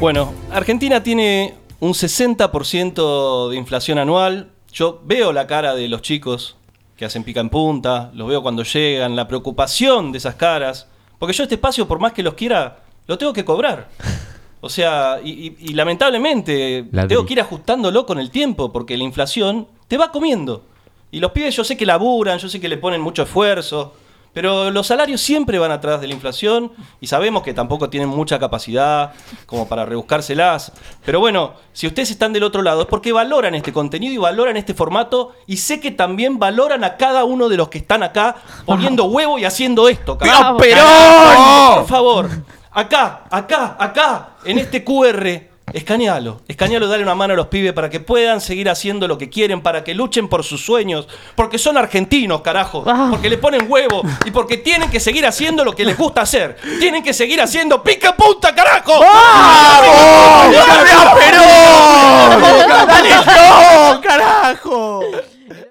Bueno, Argentina tiene un 60% de inflación anual. Yo veo la cara de los chicos que hacen pica en punta, los veo cuando llegan, la preocupación de esas caras. Porque yo este espacio, por más que los quiera, lo tengo que cobrar. O sea, y, y- y lamentablemente Ladri. tengo que ir ajustándolo con el tiempo, porque la inflación te va comiendo. Y los pibes yo sé que laburan, yo sé que le ponen mucho esfuerzo, pero los salarios siempre van atrás de la inflación y sabemos que tampoco tienen mucha capacidad como para rebuscárselas. Pero bueno, si ustedes están del otro lado es porque valoran este contenido y valoran este formato y sé que también valoran a cada uno de los que están acá poniendo huevo y haciendo esto. carajo. Por favor, acá, acá, acá, en este QR, escanealo. Escanealo, dale una mano a los pibes para que puedan seguir haciendo lo que quieren, para que luchen por sus sueños, porque son argentinos, carajo, porque le ponen huevo y porque tienen que seguir haciendo lo que les gusta hacer. Tienen que seguir haciendo pica punta, carajo. ¡Vamos! ¡Dale, Perón! ¡Dale, no, carajo!